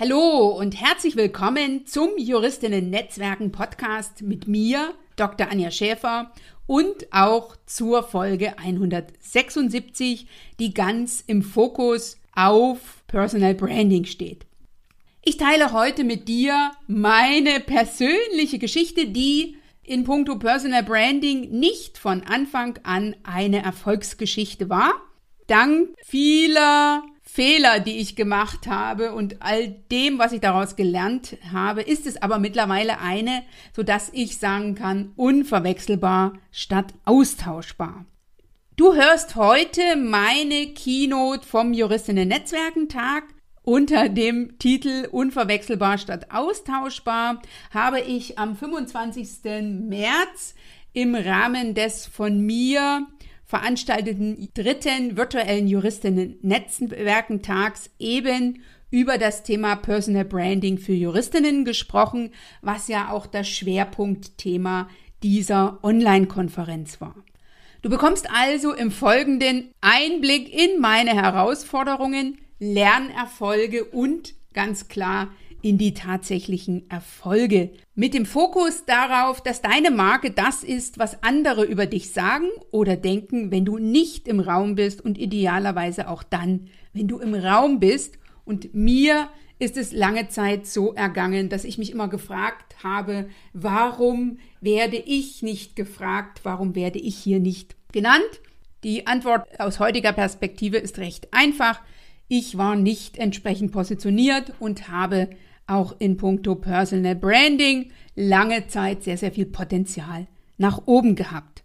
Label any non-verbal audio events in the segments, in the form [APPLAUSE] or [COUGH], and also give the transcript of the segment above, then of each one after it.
Hallo und herzlich willkommen zum Juristinnen Netzwerken Podcast mit mir, Dr. Anja Schäfer und auch zur Folge 176, die ganz im Fokus auf Personal Branding steht. Ich teile heute mit dir meine persönliche Geschichte, die in puncto Personal Branding nicht von Anfang an eine Erfolgsgeschichte war. Dank vieler Fehler, die ich gemacht habe und all dem, was ich daraus gelernt habe, ist es aber mittlerweile eine, so dass ich sagen kann, unverwechselbar statt austauschbar. Du hörst heute meine Keynote vom Juristinnen Netzwerkentag unter dem Titel Unverwechselbar statt austauschbar habe ich am 25. März im Rahmen des von mir veranstalteten dritten virtuellen Juristinnen-Netzwerkentags eben über das Thema Personal Branding für Juristinnen gesprochen, was ja auch das Schwerpunktthema dieser Online-Konferenz war. Du bekommst also im Folgenden Einblick in meine Herausforderungen, Lernerfolge und ganz klar in die tatsächlichen Erfolge. Mit dem Fokus darauf, dass deine Marke das ist, was andere über dich sagen oder denken, wenn du nicht im Raum bist und idealerweise auch dann, wenn du im Raum bist. Und mir ist es lange Zeit so ergangen, dass ich mich immer gefragt habe, warum werde ich nicht gefragt, warum werde ich hier nicht genannt? Die Antwort aus heutiger Perspektive ist recht einfach. Ich war nicht entsprechend positioniert und habe auch in puncto Personal Branding lange Zeit sehr, sehr viel Potenzial nach oben gehabt.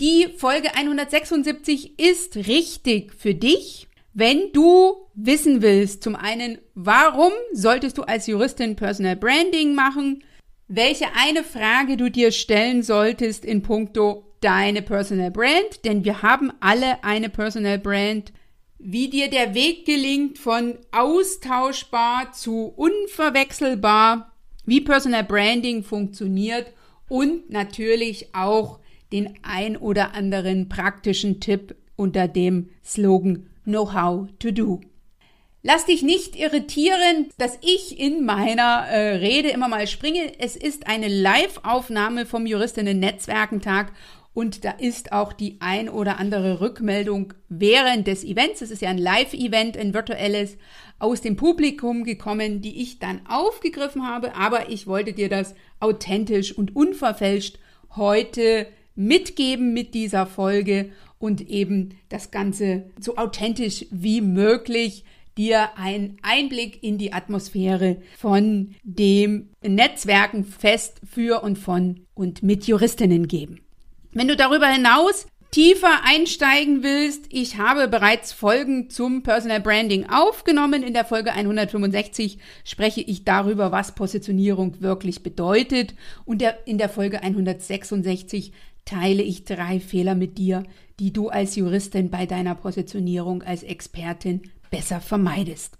Die Folge 176 ist richtig für dich, wenn du wissen willst, zum einen, warum solltest du als Juristin Personal Branding machen, welche eine Frage du dir stellen solltest in puncto deine Personal Brand, denn wir haben alle eine Personal Brand wie dir der Weg gelingt von austauschbar zu unverwechselbar, wie Personal Branding funktioniert und natürlich auch den ein oder anderen praktischen Tipp unter dem Slogan Know-how to do. Lass dich nicht irritieren, dass ich in meiner äh, Rede immer mal springe. Es ist eine Live-Aufnahme vom Juristinnen Netzwerkentag und da ist auch die ein oder andere Rückmeldung während des Events, es ist ja ein Live-Event, ein virtuelles, aus dem Publikum gekommen, die ich dann aufgegriffen habe, aber ich wollte dir das authentisch und unverfälscht heute mitgeben mit dieser Folge und eben das Ganze so authentisch wie möglich dir einen Einblick in die Atmosphäre von dem Netzwerken fest für und von und mit Juristinnen geben. Wenn du darüber hinaus tiefer einsteigen willst, ich habe bereits Folgen zum Personal Branding aufgenommen. In der Folge 165 spreche ich darüber, was Positionierung wirklich bedeutet. Und in der Folge 166 teile ich drei Fehler mit dir, die du als Juristin bei deiner Positionierung als Expertin besser vermeidest.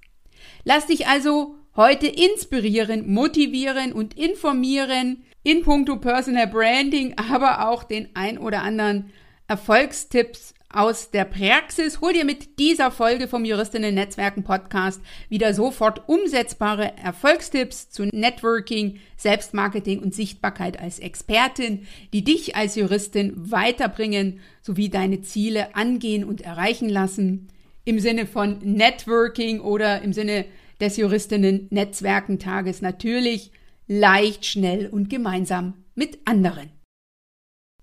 Lass dich also heute inspirieren, motivieren und informieren in puncto Personal Branding, aber auch den ein oder anderen Erfolgstipps aus der Praxis. Hol dir mit dieser Folge vom Juristinnen Netzwerken Podcast wieder sofort umsetzbare Erfolgstipps zu Networking, Selbstmarketing und Sichtbarkeit als Expertin, die dich als Juristin weiterbringen sowie deine Ziele angehen und erreichen lassen. Im Sinne von Networking oder im Sinne des Juristinnen Netzwerkentages natürlich leicht, schnell und gemeinsam mit anderen.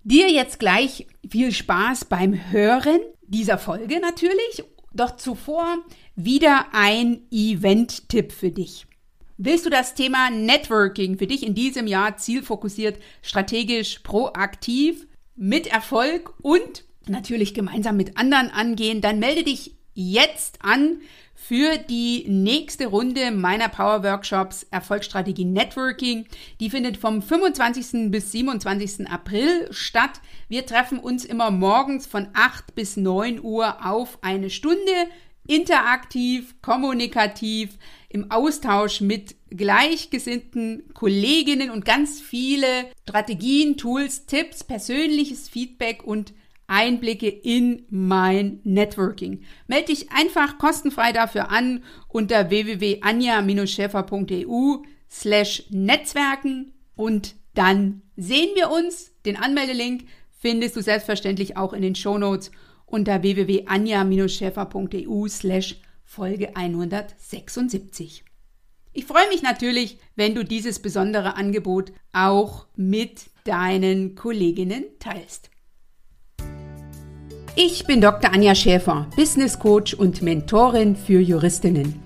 Dir jetzt gleich viel Spaß beim Hören dieser Folge natürlich, doch zuvor wieder ein Event-Tipp für dich. Willst du das Thema Networking für dich in diesem Jahr zielfokussiert, strategisch, proaktiv, mit Erfolg und natürlich gemeinsam mit anderen angehen, dann melde dich jetzt an für die nächste Runde meiner Power Workshops Erfolgsstrategie Networking. Die findet vom 25. bis 27. April statt. Wir treffen uns immer morgens von 8 bis 9 Uhr auf eine Stunde interaktiv, kommunikativ, im Austausch mit gleichgesinnten Kolleginnen und ganz viele Strategien, Tools, Tipps, persönliches Feedback und Einblicke in mein Networking. Melde dich einfach kostenfrei dafür an unter www.anja-schäfer.eu slash Netzwerken und dann sehen wir uns. Den Anmeldelink findest du selbstverständlich auch in den Shownotes unter www.anja-schäfer.eu slash Folge 176. Ich freue mich natürlich, wenn du dieses besondere Angebot auch mit deinen Kolleginnen teilst. Ich bin Dr. Anja Schäfer, Business Coach und Mentorin für Juristinnen.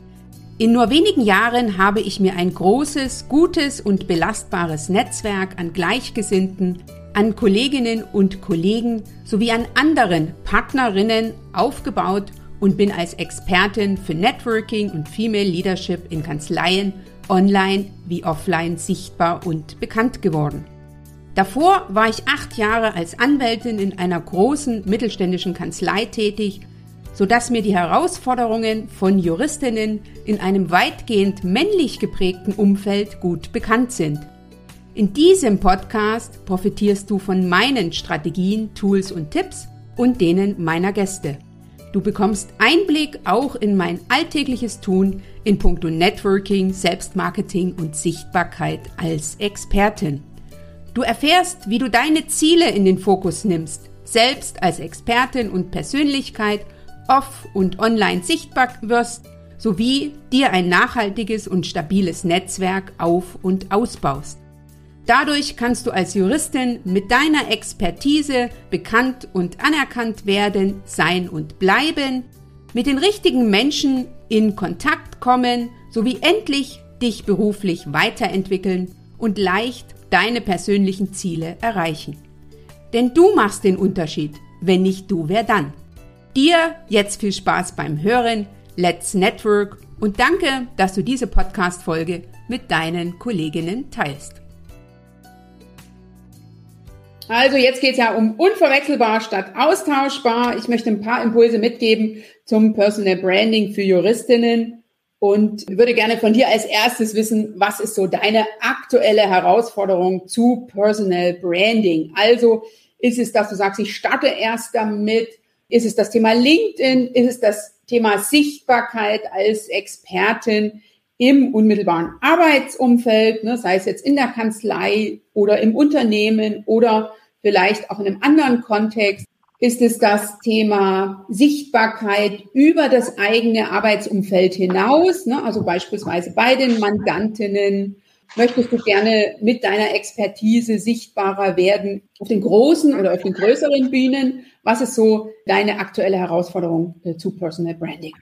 In nur wenigen Jahren habe ich mir ein großes, gutes und belastbares Netzwerk an Gleichgesinnten, an Kolleginnen und Kollegen sowie an anderen Partnerinnen aufgebaut und bin als Expertin für Networking und Female Leadership in Kanzleien online wie offline sichtbar und bekannt geworden. Davor war ich acht Jahre als Anwältin in einer großen mittelständischen Kanzlei tätig, sodass mir die Herausforderungen von Juristinnen in einem weitgehend männlich geprägten Umfeld gut bekannt sind. In diesem Podcast profitierst du von meinen Strategien, Tools und Tipps und denen meiner Gäste. Du bekommst Einblick auch in mein alltägliches Tun in puncto Networking, Selbstmarketing und Sichtbarkeit als Expertin. Du erfährst, wie du deine Ziele in den Fokus nimmst, selbst als Expertin und Persönlichkeit off- und online sichtbar wirst, sowie dir ein nachhaltiges und stabiles Netzwerk auf- und ausbaust. Dadurch kannst du als Juristin mit deiner Expertise bekannt und anerkannt werden, sein und bleiben, mit den richtigen Menschen in Kontakt kommen, sowie endlich dich beruflich weiterentwickeln und leicht deine persönlichen Ziele erreichen. Denn du machst den Unterschied. Wenn nicht du, wer dann? Dir jetzt viel Spaß beim Hören. Let's Network und danke, dass du diese Podcast-Folge mit deinen Kolleginnen teilst. Also jetzt geht es ja um unverwechselbar statt austauschbar. Ich möchte ein paar Impulse mitgeben zum Personal Branding für Juristinnen und würde gerne von dir als erstes wissen, was ist so deine aktuelle Herausforderung zu Personal Branding? Also ist es, dass du sagst, ich starte erst damit? Ist es das Thema LinkedIn? Ist es das Thema Sichtbarkeit als Expertin im unmittelbaren Arbeitsumfeld, ne, sei es jetzt in der Kanzlei oder im Unternehmen oder vielleicht auch in einem anderen Kontext? Ist es das Thema Sichtbarkeit über das eigene Arbeitsumfeld hinaus, ne? also beispielsweise bei den Mandantinnen. Möchtest du gerne mit deiner Expertise sichtbarer werden auf den großen oder auf den größeren Bühnen? Was ist so deine aktuelle Herausforderung äh, zu Personal Branding?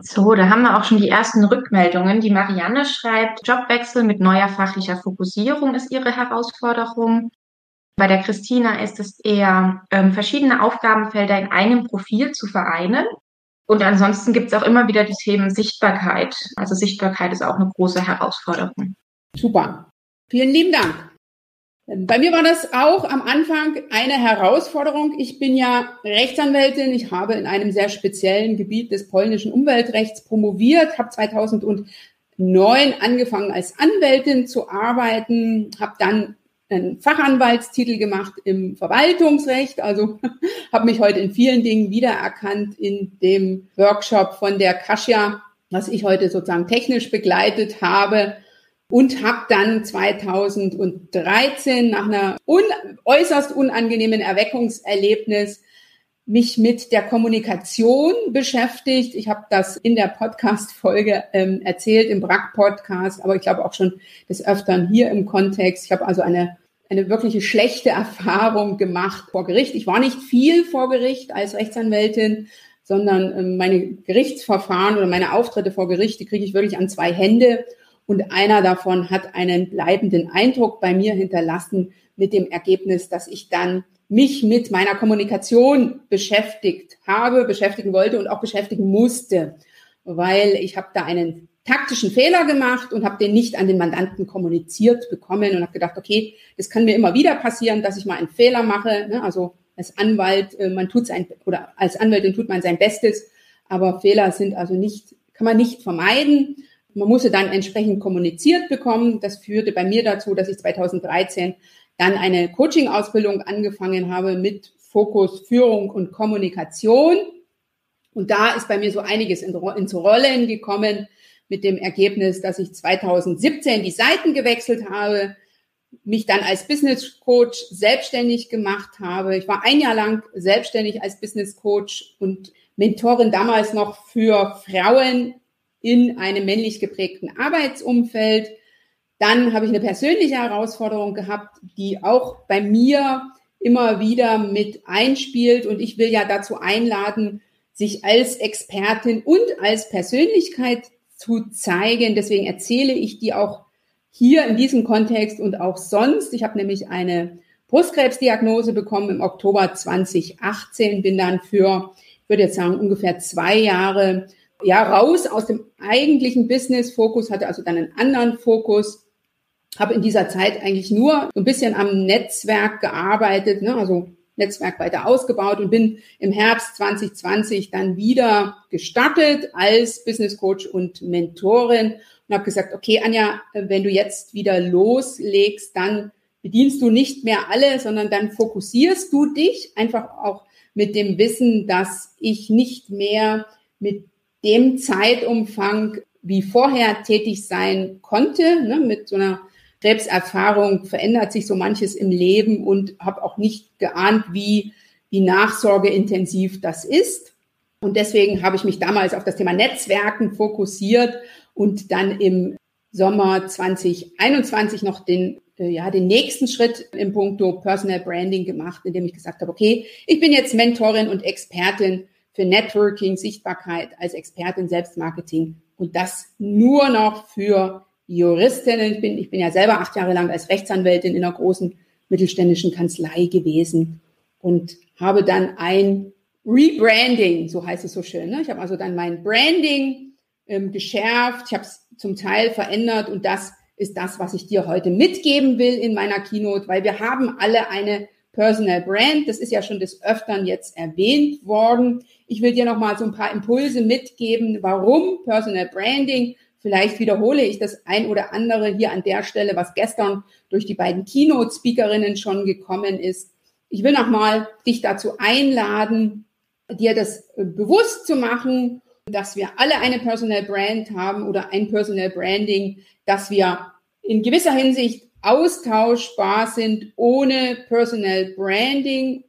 So, da haben wir auch schon die ersten Rückmeldungen. Die Marianne schreibt, Jobwechsel mit neuer fachlicher Fokussierung ist ihre Herausforderung. Bei der Christina ist es eher ähm, verschiedene Aufgabenfelder in einem Profil zu vereinen. Und ansonsten gibt es auch immer wieder die Themen Sichtbarkeit. Also Sichtbarkeit ist auch eine große Herausforderung. Super. Vielen lieben Dank. Bei mir war das auch am Anfang eine Herausforderung. Ich bin ja Rechtsanwältin. Ich habe in einem sehr speziellen Gebiet des polnischen Umweltrechts promoviert, habe 2009 angefangen als Anwältin zu arbeiten, habe dann einen Fachanwaltstitel gemacht im Verwaltungsrecht, also [LAUGHS] habe mich heute in vielen Dingen wiedererkannt in dem Workshop von der Kasia, was ich heute sozusagen technisch begleitet habe und habe dann 2013 nach einer un äußerst unangenehmen Erweckungserlebnis mich mit der Kommunikation beschäftigt. Ich habe das in der Podcast-Folge ähm, erzählt, im BRAC-Podcast, aber ich glaube auch schon des Öfteren hier im Kontext. Ich habe also eine eine wirkliche schlechte Erfahrung gemacht vor Gericht. Ich war nicht viel vor Gericht als Rechtsanwältin, sondern ähm, meine Gerichtsverfahren oder meine Auftritte vor Gericht, die kriege ich wirklich an zwei Hände. Und einer davon hat einen bleibenden Eindruck bei mir hinterlassen mit dem Ergebnis, dass ich dann mich mit meiner Kommunikation beschäftigt habe, beschäftigen wollte und auch beschäftigen musste, weil ich habe da einen taktischen Fehler gemacht und habe den nicht an den Mandanten kommuniziert bekommen und habe gedacht, okay, das kann mir immer wieder passieren, dass ich mal einen Fehler mache. Ne? Also als Anwalt, äh, man tut sein oder als Anwältin tut man sein Bestes, aber Fehler sind also nicht, kann man nicht vermeiden. Man musste dann entsprechend kommuniziert bekommen. Das führte bei mir dazu, dass ich 2013 dann eine Coaching-Ausbildung angefangen habe mit Fokus Führung und Kommunikation. Und da ist bei mir so einiges in, ins Rollen gekommen mit dem Ergebnis, dass ich 2017 die Seiten gewechselt habe, mich dann als Business Coach selbstständig gemacht habe. Ich war ein Jahr lang selbstständig als Business Coach und Mentorin damals noch für Frauen in einem männlich geprägten Arbeitsumfeld. Dann habe ich eine persönliche Herausforderung gehabt, die auch bei mir immer wieder mit einspielt. Und ich will ja dazu einladen, sich als Expertin und als Persönlichkeit zu zeigen. Deswegen erzähle ich die auch hier in diesem Kontext und auch sonst. Ich habe nämlich eine Brustkrebsdiagnose bekommen im Oktober 2018, bin dann für, ich würde jetzt sagen, ungefähr zwei Jahre ja raus aus dem eigentlichen Business-Fokus, hatte also dann einen anderen Fokus, habe in dieser Zeit eigentlich nur ein bisschen am Netzwerk gearbeitet, ne, also Netzwerk weiter ausgebaut und bin im Herbst 2020 dann wieder gestartet als Business Coach und Mentorin und habe gesagt, okay, Anja, wenn du jetzt wieder loslegst, dann bedienst du nicht mehr alle, sondern dann fokussierst du dich einfach auch mit dem Wissen, dass ich nicht mehr mit dem Zeitumfang wie vorher tätig sein konnte. Ne, mit so einer Krebserfahrung verändert sich so manches im Leben und habe auch nicht geahnt, wie, wie nachsorgeintensiv das ist. Und deswegen habe ich mich damals auf das Thema Netzwerken fokussiert und dann im Sommer 2021 noch den, äh, ja, den nächsten Schritt im Punkto Personal Branding gemacht, indem ich gesagt habe, okay, ich bin jetzt Mentorin und Expertin für Networking, Sichtbarkeit als Expertin Selbstmarketing und das nur noch für Juristinnen. Ich bin, ich bin ja selber acht Jahre lang als Rechtsanwältin in einer großen mittelständischen Kanzlei gewesen und habe dann ein Rebranding, so heißt es so schön. Ne? Ich habe also dann mein Branding ähm, geschärft, ich habe es zum Teil verändert und das ist das, was ich dir heute mitgeben will in meiner Keynote, weil wir haben alle eine Personal Brand. Das ist ja schon des Öfteren jetzt erwähnt worden. Ich will dir noch mal so ein paar Impulse mitgeben, warum Personal Branding. Vielleicht wiederhole ich das ein oder andere hier an der Stelle, was gestern durch die beiden Keynote-Speakerinnen schon gekommen ist. Ich will noch mal dich dazu einladen, dir das äh, bewusst zu machen, dass wir alle eine Personal Brand haben oder ein Personal Branding, dass wir in gewisser Hinsicht austauschbar sind ohne Personal Branding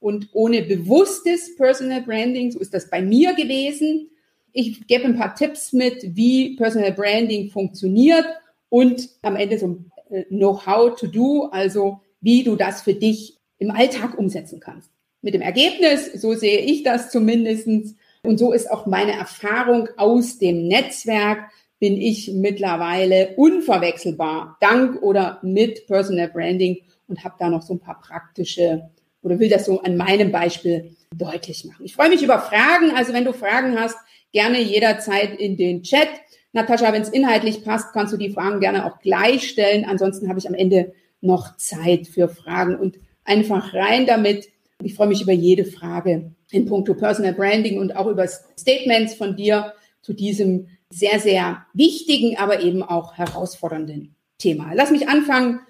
und ohne bewusstes Personal Branding. So ist das bei mir gewesen. Ich gebe ein paar Tipps mit, wie Personal Branding funktioniert und am Ende so ein äh, Know-how to do, also wie du das für dich im Alltag umsetzen kannst. Mit dem Ergebnis, so sehe ich das zumindestens und so ist auch meine Erfahrung aus dem Netzwerk, bin ich mittlerweile unverwechselbar dank oder mit Personal Branding und habe da noch so ein paar praktische oder will das so an meinem Beispiel deutlich machen. Ich freue mich über Fragen. Also wenn du Fragen hast, gerne jederzeit in den Chat. Natascha, wenn es inhaltlich passt, kannst du die Fragen gerne auch gleich stellen. Ansonsten habe ich am Ende noch Zeit für Fragen und einfach rein damit. Ich freue mich über jede Frage in puncto Personal Branding und auch über Statements von dir zu diesem sehr, sehr wichtigen, aber eben auch herausfordernden Thema. Lass mich anfangen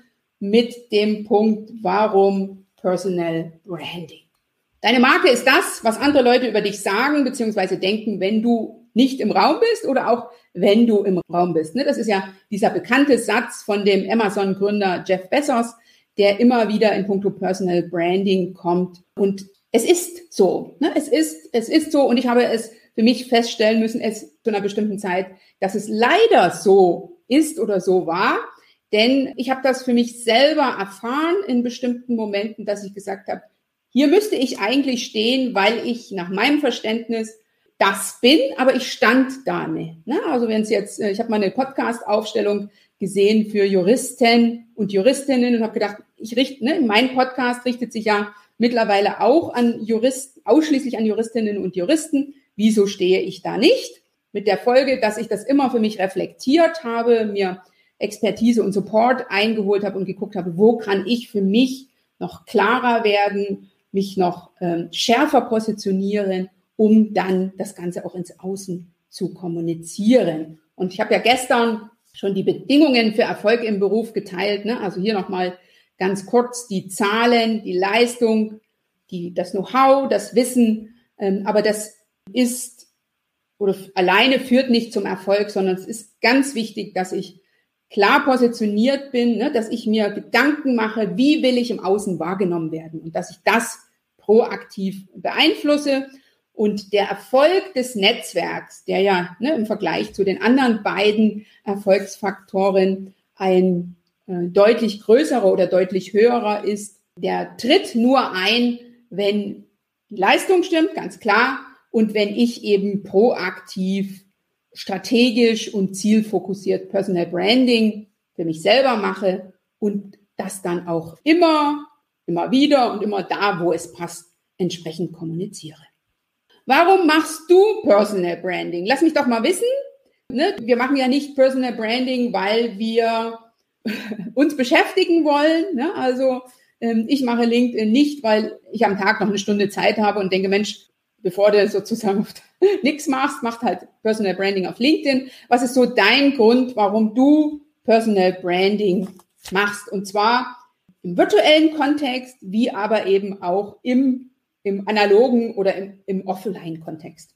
mit dem Punkt, warum Personal Branding. Deine Marke ist das, was andere Leute über dich sagen bzw. denken, wenn du nicht im Raum bist oder auch wenn du im Raum bist. Ne? Das ist ja dieser bekannte Satz von dem Amazon-Gründer Jeff Bezos, der immer wieder in puncto Personal Branding kommt. Und es ist so. Ne? Es ist, es ist so. Und ich habe es für mich feststellen müssen, es zu einer bestimmten Zeit, dass es leider so ist oder so war. Denn ich habe das für mich selber erfahren in bestimmten Momenten, dass ich gesagt habe, hier müsste ich eigentlich stehen, weil ich nach meinem Verständnis das bin, aber ich stand da nicht. Ne? Also wenn es jetzt, äh, ich habe mal eine Podcast-Aufstellung gesehen für Juristen und Juristinnen und habe gedacht, ich richte, ne, mein Podcast richtet sich ja mittlerweile auch an Juristen, ausschließlich an Juristinnen und Juristen. Wieso stehe ich da nicht? Mit der Folge, dass ich das immer für mich reflektiert habe, mir Expertise und Support eingeholt habe und geguckt habe, wo kann ich für mich noch klarer werden, mich noch ähm, schärfer positionieren, um dann das Ganze auch ins Außen zu kommunizieren. Und ich habe ja gestern schon die Bedingungen für Erfolg im Beruf geteilt. Ne? Also hier nochmal ganz kurz die Zahlen, die Leistung, die, das Know-how, das Wissen, ähm, aber das ist oder alleine führt nicht zum Erfolg, sondern es ist ganz wichtig, dass ich klar positioniert bin, ne, dass ich mir Gedanken mache, wie will ich im Außen wahrgenommen werden und dass ich das proaktiv beeinflusse. Und der Erfolg des Netzwerks, der ja ne, im Vergleich zu den anderen beiden Erfolgsfaktoren ein äh, deutlich größerer oder deutlich höherer ist, der tritt nur ein, wenn die Leistung stimmt, ganz klar, und wenn ich eben proaktiv, strategisch und zielfokussiert Personal Branding für mich selber mache und das dann auch immer, immer wieder und immer da, wo es passt, entsprechend kommuniziere. Warum machst du Personal Branding? Lass mich doch mal wissen. Ne? Wir machen ja nicht Personal Branding, weil wir [LAUGHS] uns beschäftigen wollen. Ne? Also ähm, ich mache LinkedIn nicht, weil ich am Tag noch eine Stunde Zeit habe und denke, Mensch, bevor du sozusagen [LAUGHS] nichts machst, macht halt Personal Branding auf LinkedIn. Was ist so dein Grund, warum du Personal Branding machst? Und zwar im virtuellen Kontext, wie aber eben auch im, im analogen oder im, im Offline-Kontext.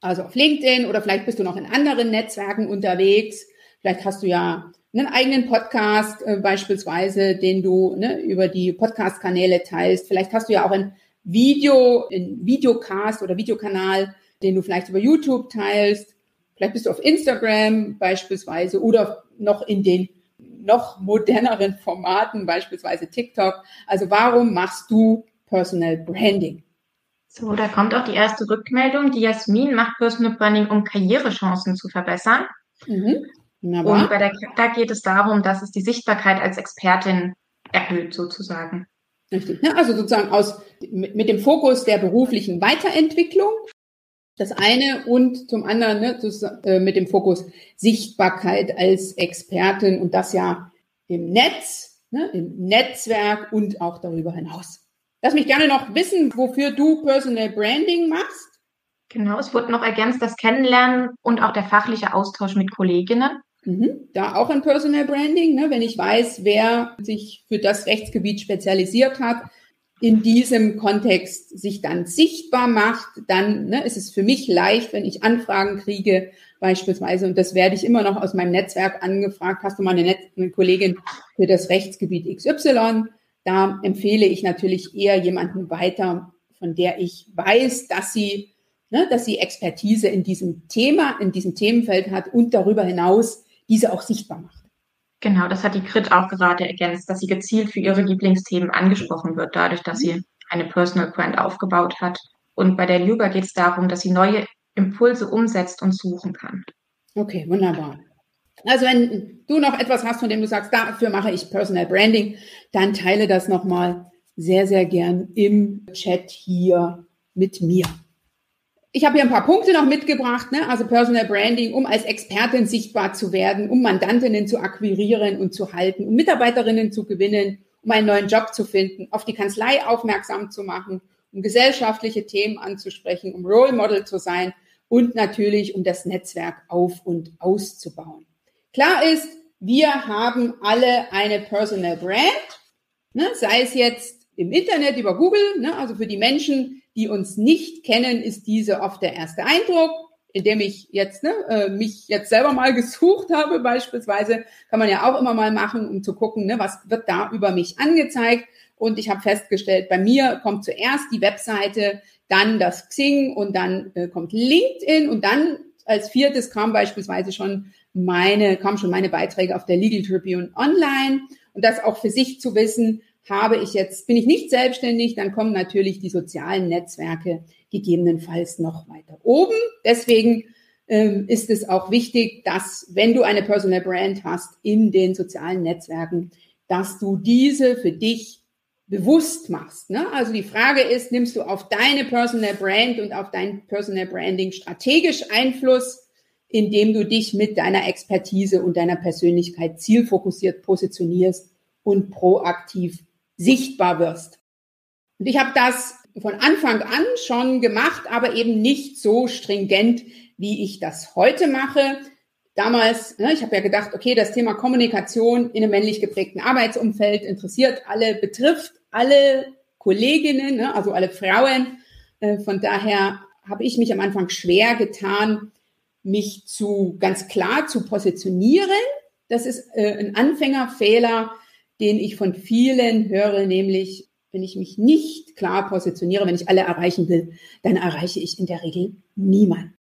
Also auf LinkedIn oder vielleicht bist du noch in anderen Netzwerken unterwegs. Vielleicht hast du ja einen eigenen Podcast äh, beispielsweise, den du ne, über die Podcast-Kanäle teilst. Vielleicht hast du ja auch ein Video, ein Videocast oder Videokanal, den du vielleicht über YouTube teilst. Vielleicht bist du auf Instagram beispielsweise oder noch in den noch moderneren Formaten, beispielsweise TikTok. Also warum machst du Personal Branding? So, da kommt auch die erste Rückmeldung. Die Jasmin macht Personal Branding, um Karrierechancen zu verbessern. Mhm. Und bei der, da geht es darum, dass es die Sichtbarkeit als Expertin erhöht, sozusagen. Richtig. Ja, also sozusagen aus, mit, mit, dem Fokus der beruflichen Weiterentwicklung, das eine und zum anderen ne, das, äh, mit dem Fokus Sichtbarkeit als Expertin und das ja im Netz, ne, im Netzwerk und auch darüber hinaus. Lass mich gerne noch wissen, wofür du Personal Branding machst. Genau, es wurde noch ergänzt, das Kennenlernen und auch der fachliche Austausch mit Kolleginnen. Mhm. Da auch ein Personal Branding, ne? wenn ich weiß, wer sich für das Rechtsgebiet spezialisiert hat, in diesem Kontext sich dann sichtbar macht, dann ne, ist es für mich leicht, wenn ich Anfragen kriege, beispielsweise, und das werde ich immer noch aus meinem Netzwerk angefragt, hast du mal eine, Net eine Kollegin für das Rechtsgebiet XY? Da empfehle ich natürlich eher jemanden weiter, von der ich weiß, dass sie, ne, dass sie Expertise in diesem Thema, in diesem Themenfeld hat und darüber hinaus diese auch sichtbar macht. Genau, das hat die Grit auch gerade ergänzt, dass sie gezielt für ihre Lieblingsthemen angesprochen wird, dadurch, dass sie eine Personal Brand aufgebaut hat. Und bei der Luga geht es darum, dass sie neue Impulse umsetzt und suchen kann. Okay, wunderbar. Also wenn du noch etwas hast, von dem du sagst, dafür mache ich Personal Branding, dann teile das nochmal sehr, sehr gern im Chat hier mit mir. Ich habe hier ein paar Punkte noch mitgebracht, ne? also Personal Branding, um als Expertin sichtbar zu werden, um Mandantinnen zu akquirieren und zu halten, um Mitarbeiterinnen zu gewinnen, um einen neuen Job zu finden, auf die Kanzlei aufmerksam zu machen, um gesellschaftliche Themen anzusprechen, um Role Model zu sein und natürlich um das Netzwerk auf und auszubauen. Klar ist, wir haben alle eine Personal Brand, ne? sei es jetzt im Internet über Google, ne? also für die Menschen, die uns nicht kennen, ist diese oft der erste Eindruck, indem ich jetzt ne, äh, mich jetzt selber mal [LAUGHS] gesucht habe beispielsweise, kann man ja auch immer mal machen, um zu gucken, ne, was wird da über mich angezeigt. Und ich habe festgestellt, bei mir kommt zuerst die Webseite, dann das Xing und dann äh, kommt LinkedIn und dann als viertes kam beispielsweise schon meine, kamen schon meine Beiträge auf der Legal Tribune Online. Und das auch für sich zu wissen, habe ich jetzt, bin ich nicht selbstständig, dann kommen natürlich die sozialen Netzwerke gegebenenfalls noch weiter oben. Deswegen ähm, ist es auch wichtig, dass wenn du eine Personal Brand hast in den sozialen Netzwerken, dass du diese für dich bewusst machst. Ne? Also die Frage ist, nimmst du auf deine Personal Brand und auf dein Personal Branding strategisch Einfluss, indem du dich mit deiner Expertise und deiner Persönlichkeit zielfokussiert positionierst und proaktiv sichtbar wirst. Und ich habe das von Anfang an schon gemacht, aber eben nicht so stringent, wie ich das heute mache. Damals, ne, ich habe ja gedacht, okay, das Thema Kommunikation in einem männlich geprägten Arbeitsumfeld interessiert alle, betrifft alle Kolleginnen, ne, also alle Frauen. Äh, von daher habe ich mich am Anfang schwer getan, mich zu ganz klar zu positionieren. Das ist äh, ein Anfängerfehler, den ich von vielen höre, nämlich wenn ich mich nicht klar positioniere, wenn ich alle erreichen will, dann erreiche ich in der Regel niemanden.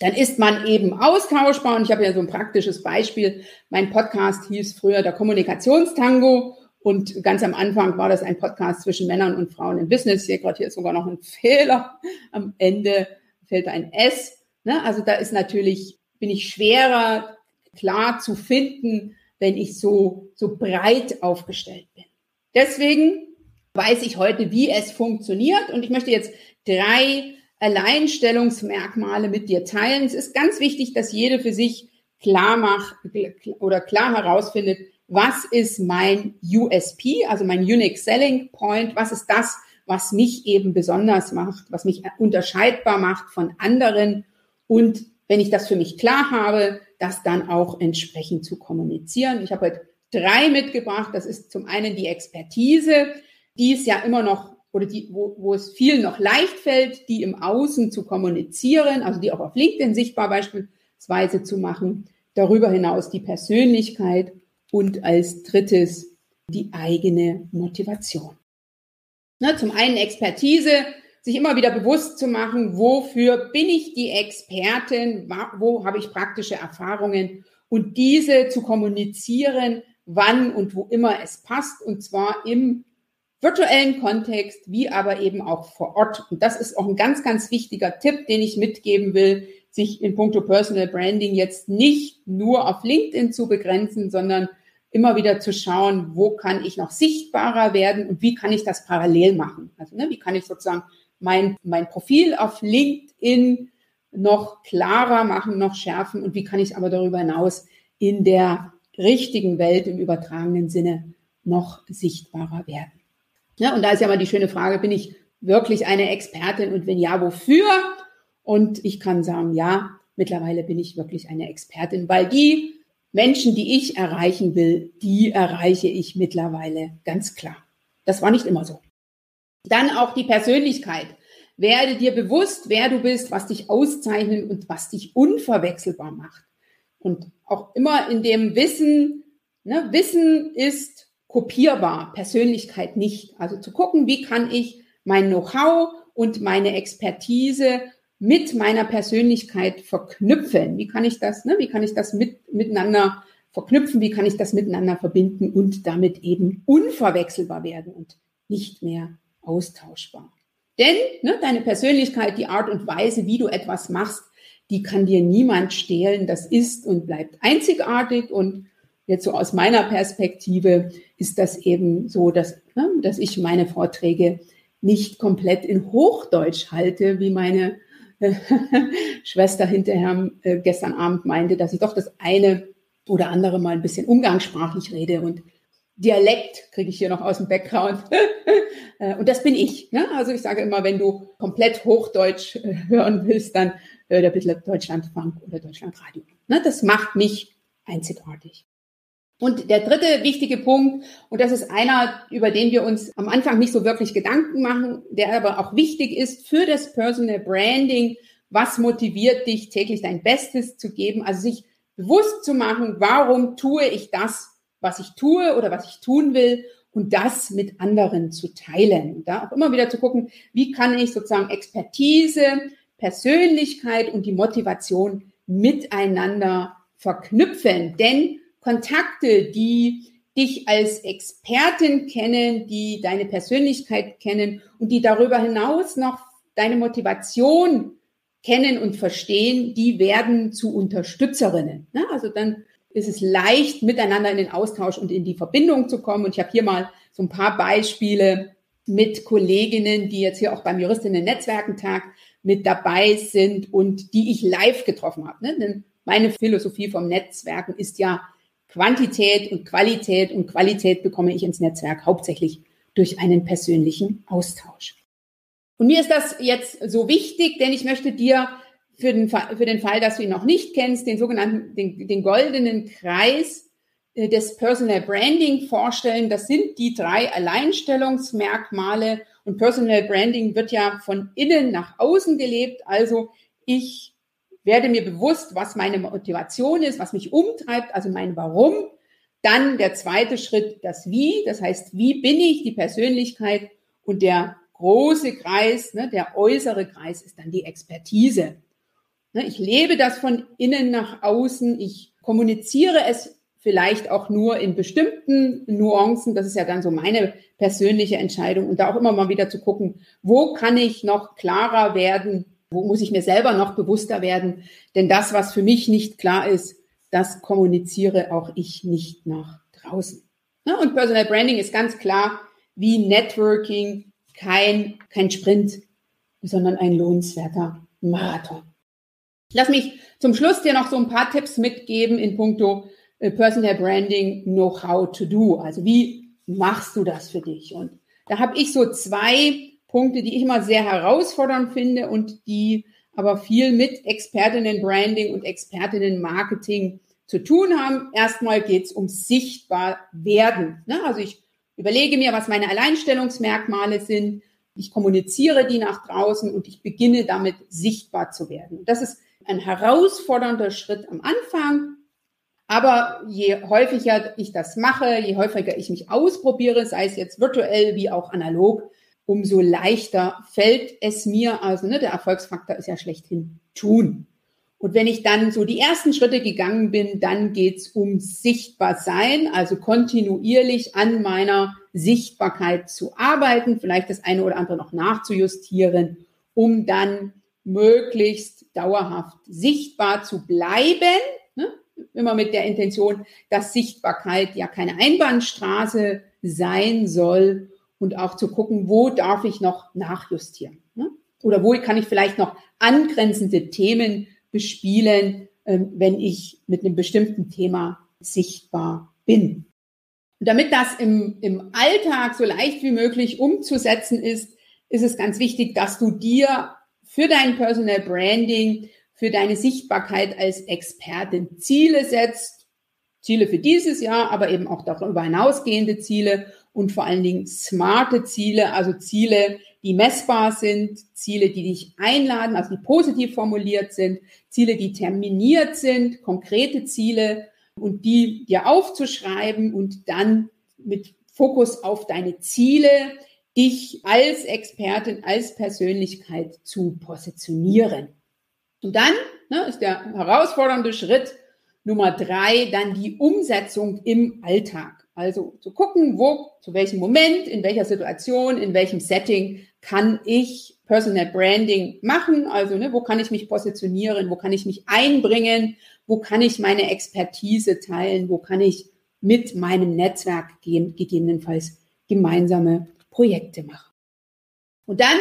Dann ist man eben austauschbar und ich habe ja so ein praktisches Beispiel. Mein Podcast hieß früher der Kommunikationstango und ganz am Anfang war das ein Podcast zwischen Männern und Frauen im Business. Hier gerade hier ist sogar noch ein Fehler. Am Ende fehlt ein S. Ne? Also da ist natürlich, bin ich schwerer klar zu finden, wenn ich so, so breit aufgestellt bin. Deswegen weiß ich heute, wie es funktioniert und ich möchte jetzt drei Alleinstellungsmerkmale mit dir teilen. Es ist ganz wichtig, dass jede für sich klar macht oder klar herausfindet, was ist mein USP, also mein Unique Selling Point, was ist das, was mich eben besonders macht, was mich unterscheidbar macht von anderen und wenn ich das für mich klar habe, das dann auch entsprechend zu kommunizieren. Ich habe heute drei mitgebracht. Das ist zum einen die Expertise, die ist ja immer noch oder die, wo, wo es viel noch leicht fällt, die im Außen zu kommunizieren, also die auch auf LinkedIn sichtbar beispielsweise zu machen. Darüber hinaus die Persönlichkeit und als drittes die eigene Motivation. Na, zum einen Expertise, sich immer wieder bewusst zu machen, wofür bin ich die Expertin, wo habe ich praktische Erfahrungen und diese zu kommunizieren, wann und wo immer es passt, und zwar im virtuellen Kontext, wie aber eben auch vor Ort. Und das ist auch ein ganz, ganz wichtiger Tipp, den ich mitgeben will, sich in puncto Personal Branding jetzt nicht nur auf LinkedIn zu begrenzen, sondern immer wieder zu schauen, wo kann ich noch sichtbarer werden und wie kann ich das parallel machen. Also ne, wie kann ich sozusagen mein, mein Profil auf LinkedIn noch klarer machen, noch schärfen und wie kann ich aber darüber hinaus in der richtigen Welt im übertragenen Sinne noch sichtbarer werden. Ja, und da ist ja mal die schöne Frage, bin ich wirklich eine Expertin und wenn ja, wofür? Und ich kann sagen, ja, mittlerweile bin ich wirklich eine Expertin, weil die Menschen, die ich erreichen will, die erreiche ich mittlerweile ganz klar. Das war nicht immer so. Dann auch die Persönlichkeit. Werde dir bewusst, wer du bist, was dich auszeichnet und was dich unverwechselbar macht. Und auch immer in dem Wissen, ne, Wissen ist kopierbar, Persönlichkeit nicht. Also zu gucken, wie kann ich mein Know-how und meine Expertise mit meiner Persönlichkeit verknüpfen? Wie kann ich das, ne, wie kann ich das mit, miteinander verknüpfen? Wie kann ich das miteinander verbinden und damit eben unverwechselbar werden und nicht mehr austauschbar? Denn ne, deine Persönlichkeit, die Art und Weise, wie du etwas machst, die kann dir niemand stehlen. Das ist und bleibt einzigartig und jetzt so aus meiner Perspektive ist das eben so, dass, ne, dass ich meine Vorträge nicht komplett in Hochdeutsch halte, wie meine äh, [LAUGHS] Schwester hinterher äh, gestern Abend meinte, dass ich doch das eine oder andere mal ein bisschen umgangssprachlich rede und Dialekt kriege ich hier noch aus dem Background. [LAUGHS] Äh, und das bin ich. Ne? Also ich sage immer, wenn du komplett Hochdeutsch äh, hören willst, dann hör dir bitte Deutschlandfunk oder Deutschlandradio. Ne? Das macht mich einzigartig. Und der dritte wichtige Punkt, und das ist einer, über den wir uns am Anfang nicht so wirklich Gedanken machen, der aber auch wichtig ist für das Personal Branding. Was motiviert dich, täglich dein Bestes zu geben? Also sich bewusst zu machen, warum tue ich das, was ich tue oder was ich tun will und das mit anderen zu teilen. Und da auch immer wieder zu gucken, wie kann ich sozusagen Expertise, Persönlichkeit und die Motivation miteinander verknüpfen. Denn Kontakte, die dich als Expertin kennen, die deine Persönlichkeit kennen und die darüber hinaus noch deine Motivation kennen und verstehen, die werden zu Unterstützerinnen. Also dann ist es leicht, miteinander in den Austausch und in die Verbindung zu kommen. Und ich habe hier mal so ein paar Beispiele mit Kolleginnen, die jetzt hier auch beim Juristinnen-Netzwerkentag mit dabei sind und die ich live getroffen habe. Denn meine Philosophie vom Netzwerken ist ja, Quantität und Qualität und Qualität bekomme ich ins Netzwerk hauptsächlich durch einen persönlichen Austausch. Und mir ist das jetzt so wichtig, denn ich möchte dir für den, Fall, für den Fall, dass du ihn noch nicht kennst, den sogenannten, den, den goldenen Kreis äh, des Personal Branding vorstellen. Das sind die drei Alleinstellungsmerkmale. Und Personal Branding wird ja von innen nach außen gelebt. Also ich werde mir bewusst, was meine Motivation ist, was mich umtreibt, also mein Warum. Dann der zweite Schritt, das Wie. Das heißt, wie bin ich die Persönlichkeit? Und der große Kreis, ne, der äußere Kreis ist dann die Expertise. Ne, ich lebe das von innen nach außen. Ich kommuniziere es vielleicht auch nur in bestimmten Nuancen. Das ist ja dann so meine persönliche Entscheidung. Und da auch immer mal wieder zu gucken, wo kann ich noch klarer werden? Wo muss ich mir selber noch bewusster werden? Denn das, was für mich nicht klar ist, das kommuniziere auch ich nicht nach draußen. Und Personal Branding ist ganz klar wie Networking kein, kein Sprint, sondern ein lohnenswerter Marathon. Lass mich zum Schluss dir noch so ein paar Tipps mitgeben in puncto äh, Personal Branding Know How to Do. Also wie machst du das für dich? Und da habe ich so zwei Punkte, die ich immer sehr herausfordernd finde und die aber viel mit Expertinnen Branding und Expertinnen Marketing zu tun haben. Erstmal geht es um sichtbar werden. Ne? Also ich überlege mir, was meine Alleinstellungsmerkmale sind. Ich kommuniziere die nach draußen und ich beginne damit sichtbar zu werden. Das ist ein herausfordernder Schritt am Anfang. Aber je häufiger ich das mache, je häufiger ich mich ausprobiere, sei es jetzt virtuell wie auch analog, umso leichter fällt es mir. Also ne, der Erfolgsfaktor ist ja schlechthin tun. Und wenn ich dann so die ersten Schritte gegangen bin, dann geht's um sichtbar sein, also kontinuierlich an meiner Sichtbarkeit zu arbeiten, vielleicht das eine oder andere noch nachzujustieren, um dann möglichst dauerhaft sichtbar zu bleiben immer mit der Intention, dass Sichtbarkeit ja keine Einbahnstraße sein soll und auch zu gucken, wo darf ich noch nachjustieren. Ne? Oder wo kann ich vielleicht noch angrenzende Themen bespielen, ähm, wenn ich mit einem bestimmten Thema sichtbar bin. Und damit das im, im Alltag so leicht wie möglich umzusetzen ist, ist es ganz wichtig, dass du dir für dein Personal Branding für deine Sichtbarkeit als Expertin Ziele setzt. Ziele für dieses Jahr, aber eben auch darüber hinausgehende Ziele und vor allen Dingen smarte Ziele, also Ziele, die messbar sind, Ziele, die dich einladen, also die positiv formuliert sind, Ziele, die terminiert sind, konkrete Ziele und die dir aufzuschreiben und dann mit Fokus auf deine Ziele dich als Expertin, als Persönlichkeit zu positionieren. Und dann ne, ist der herausfordernde Schritt Nummer drei dann die Umsetzung im Alltag. Also zu gucken, wo, zu welchem Moment, in welcher Situation, in welchem Setting kann ich Personal Branding machen? Also ne, wo kann ich mich positionieren? Wo kann ich mich einbringen? Wo kann ich meine Expertise teilen? Wo kann ich mit meinem Netzwerk gegebenenfalls gemeinsame Projekte machen? Und dann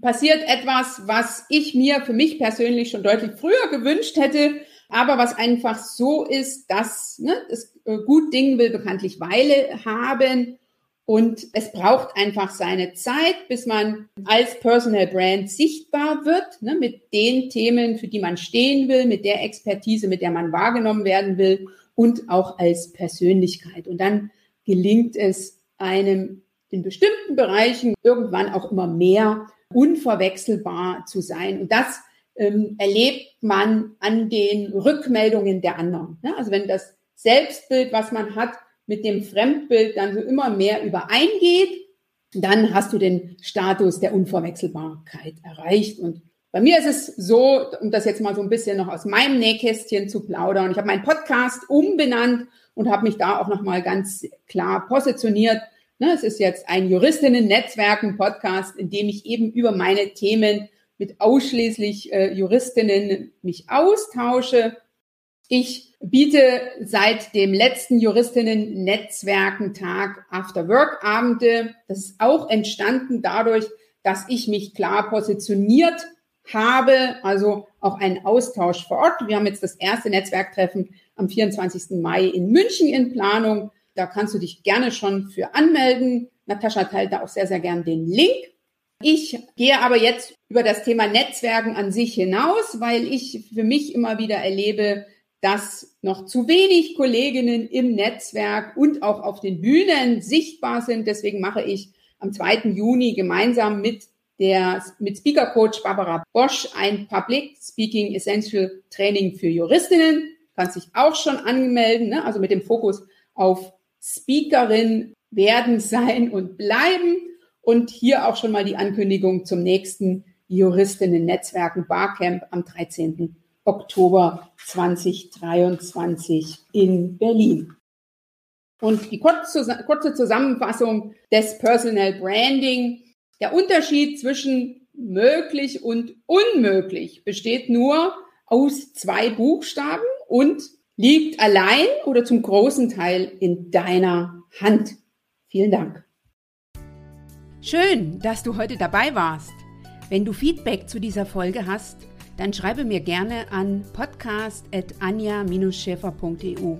passiert etwas, was ich mir für mich persönlich schon deutlich früher gewünscht hätte, aber was einfach so ist, dass ne, das äh, gut Ding will bekanntlich Weile haben und es braucht einfach seine Zeit, bis man als Personal Brand sichtbar wird, ne, mit den Themen, für die man stehen will, mit der Expertise, mit der man wahrgenommen werden will und auch als Persönlichkeit. Und dann gelingt es einem in bestimmten Bereichen irgendwann auch immer mehr unverwechselbar zu sein. Und das ähm, erlebt man an den Rückmeldungen der anderen. Ne? Also wenn das Selbstbild, was man hat, mit dem Fremdbild dann so immer mehr übereingeht, dann hast du den Status der Unverwechselbarkeit erreicht. Und bei mir ist es so, um das jetzt mal so ein bisschen noch aus meinem Nähkästchen zu plaudern, ich habe meinen Podcast umbenannt und habe mich da auch nochmal ganz klar positioniert Ne, es ist jetzt ein Juristinnen-Netzwerken-Podcast, in dem ich eben über meine Themen mit ausschließlich äh, Juristinnen mich austausche. Ich biete seit dem letzten Juristinnen-Netzwerken-Tag After-Work-Abende. Das ist auch entstanden dadurch, dass ich mich klar positioniert habe, also auch einen Austausch vor Ort. Wir haben jetzt das erste Netzwerktreffen am 24. Mai in München in Planung. Da kannst du dich gerne schon für anmelden. Natascha teilt da auch sehr, sehr gern den Link. Ich gehe aber jetzt über das Thema Netzwerken an sich hinaus, weil ich für mich immer wieder erlebe, dass noch zu wenig Kolleginnen im Netzwerk und auch auf den Bühnen sichtbar sind. Deswegen mache ich am 2. Juni gemeinsam mit der, mit Speaker Coach Barbara Bosch ein Public Speaking Essential Training für Juristinnen. Kannst dich auch schon anmelden, ne? also mit dem Fokus auf Speakerin werden, sein und bleiben. Und hier auch schon mal die Ankündigung zum nächsten Juristinnen-Netzwerken Barcamp am 13. Oktober 2023 in Berlin. Und die kurze Zusammenfassung des Personal Branding. Der Unterschied zwischen möglich und unmöglich besteht nur aus zwei Buchstaben und liegt allein oder zum großen Teil in deiner Hand. Vielen Dank. Schön, dass du heute dabei warst. Wenn du Feedback zu dieser Folge hast, dann schreibe mir gerne an podcast.anja-schäfer.eu.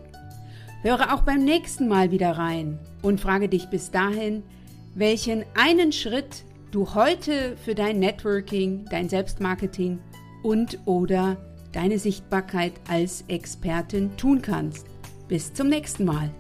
Höre auch beim nächsten Mal wieder rein und frage dich bis dahin, welchen einen Schritt du heute für dein Networking, dein Selbstmarketing und oder deine Sichtbarkeit als Expertin tun kannst. Bis zum nächsten Mal.